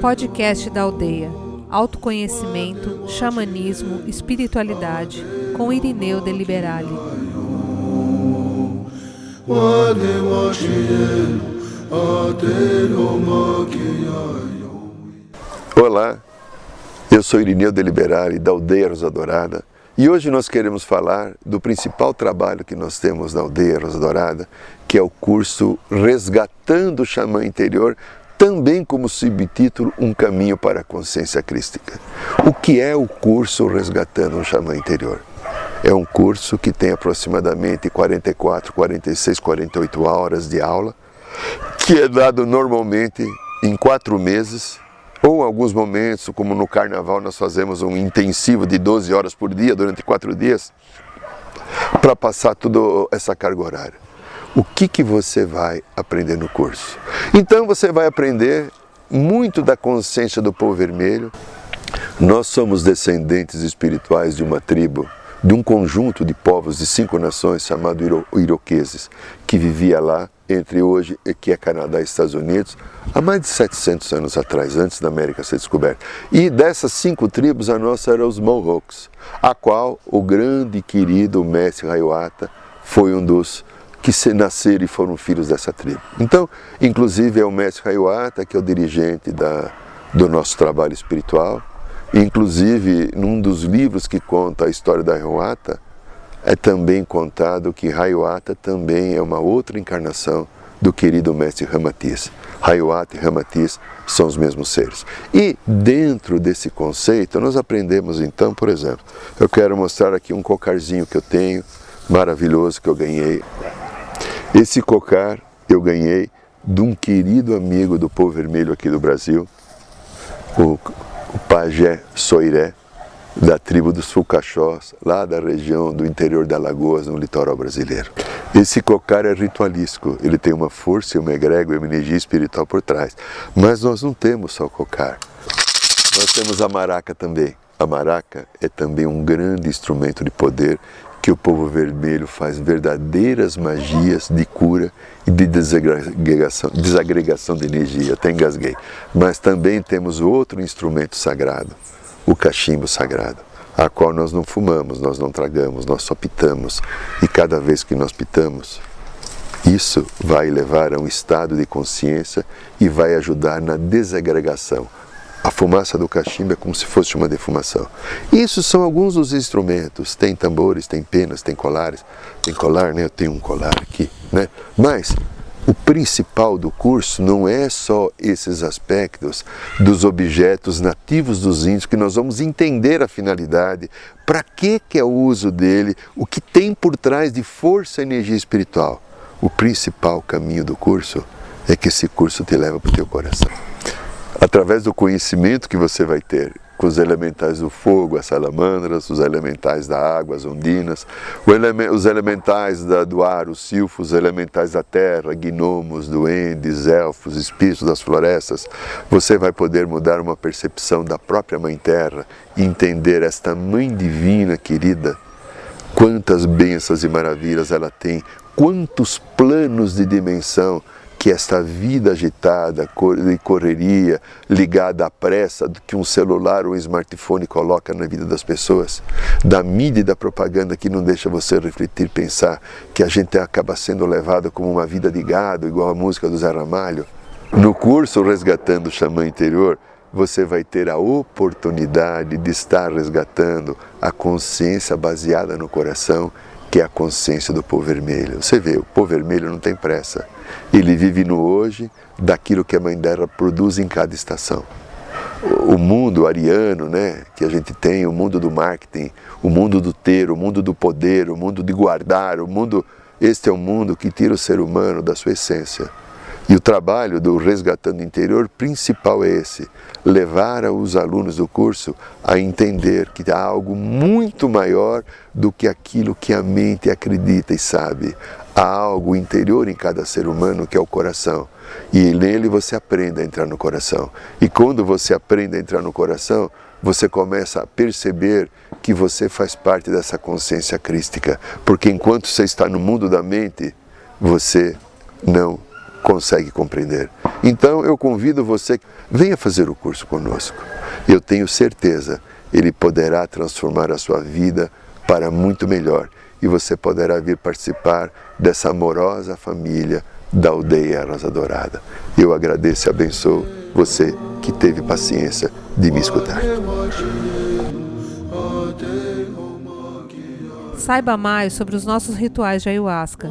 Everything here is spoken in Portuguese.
Podcast da Aldeia. Autoconhecimento, xamanismo, espiritualidade, com Irineu de Liberale. Olá, eu sou Irineu de Liberale, da Aldeia Rosa Dourada, e hoje nós queremos falar do principal trabalho que nós temos na Aldeia Rosa Dourada, que é o curso Resgatando o Xamã Interior, também como subtítulo Um Caminho para a Consciência Crística. O que é o curso Resgatando o Xamã Interior? É um curso que tem aproximadamente 44, 46, 48 horas de aula, que é dado normalmente em quatro meses ou em alguns momentos, como no carnaval, nós fazemos um intensivo de 12 horas por dia durante quatro dias para passar toda essa carga horária. O que, que você vai aprender no curso? Então você vai aprender muito da consciência do povo vermelho. Nós somos descendentes espirituais de uma tribo, de um conjunto de povos de cinco nações chamado Iro Iroqueses, que vivia lá entre hoje, que é Canadá e Estados Unidos, há mais de 700 anos atrás, antes da América ser descoberta. E dessas cinco tribos, a nossa era os Mohawks, a qual o grande e querido mestre Hayawata foi um dos que se nasceram e foram filhos dessa tribo. Então, inclusive é o mestre Hayawata que é o dirigente da, do nosso trabalho espiritual. Inclusive, num dos livros que conta a história da Hayawata, é também contado que Hayawata também é uma outra encarnação do querido mestre Ramatiz. Hayawata e Ramatiz são os mesmos seres. E dentro desse conceito, nós aprendemos então, por exemplo, eu quero mostrar aqui um cocarzinho que eu tenho, maravilhoso, que eu ganhei. Esse cocar eu ganhei de um querido amigo do povo vermelho aqui do Brasil, o, o pajé Soiré, da tribo dos Fulcachós, lá da região do interior da Lagoas, no litoral brasileiro. Esse cocar é ritualístico, ele tem uma força uma egrégora, uma energia espiritual por trás. Mas nós não temos só cocar, nós temos a maraca também. A maraca é também um grande instrumento de poder que o povo vermelho faz verdadeiras magias de cura e de desagregação, desagregação de energia. Até engasguei. Mas também temos outro instrumento sagrado, o cachimbo sagrado, a qual nós não fumamos, nós não tragamos, nós só pitamos. E cada vez que nós pitamos, isso vai levar a um estado de consciência e vai ajudar na desagregação. A fumaça do cachimbo é como se fosse uma defumação. Isso são alguns dos instrumentos. Tem tambores, tem penas, tem colares. Tem colar, né? Eu tenho um colar aqui, né? Mas o principal do curso não é só esses aspectos dos objetos nativos dos índios, que nós vamos entender a finalidade, para que, que é o uso dele, o que tem por trás de força e energia espiritual. O principal caminho do curso é que esse curso te leva para o teu coração. Através do conhecimento que você vai ter com os elementais do fogo, as salamandras, os elementais da água, as ondinas, os elementais do ar, os silfos, os elementais da terra, gnomos, duendes, elfos, espíritos das florestas, você vai poder mudar uma percepção da própria Mãe Terra entender esta Mãe Divina querida, quantas bênçãos e maravilhas ela tem, quantos planos de dimensão que esta vida agitada e correria ligada à pressa que um celular ou um smartphone coloca na vida das pessoas, da mídia e da propaganda que não deixa você refletir, pensar que a gente acaba sendo levado como uma vida de gado, igual a música do Zé Ramalho. No curso Resgatando o Xamã Interior, você vai ter a oportunidade de estar resgatando a consciência baseada no coração, que é a consciência do povo vermelho. Você vê, o povo vermelho não tem pressa ele vive no hoje daquilo que a mãe dela produz em cada estação. O mundo ariano, né, que a gente tem, o mundo do marketing, o mundo do ter, o mundo do poder, o mundo de guardar, o mundo, este é o mundo que tira o ser humano da sua essência. E o trabalho do Resgatando Interior principal é esse: levar os alunos do curso a entender que há algo muito maior do que aquilo que a mente acredita e sabe. Há algo interior em cada ser humano que é o coração. E nele você aprende a entrar no coração. E quando você aprende a entrar no coração, você começa a perceber que você faz parte dessa consciência crística. Porque enquanto você está no mundo da mente, você não consegue compreender. Então eu convido você, venha fazer o curso conosco. Eu tenho certeza, ele poderá transformar a sua vida para muito melhor e você poderá vir participar dessa amorosa família da aldeia Rosa Dourada. Eu agradeço e abençoo você que teve paciência de me escutar. Saiba mais sobre os nossos rituais de ayahuasca,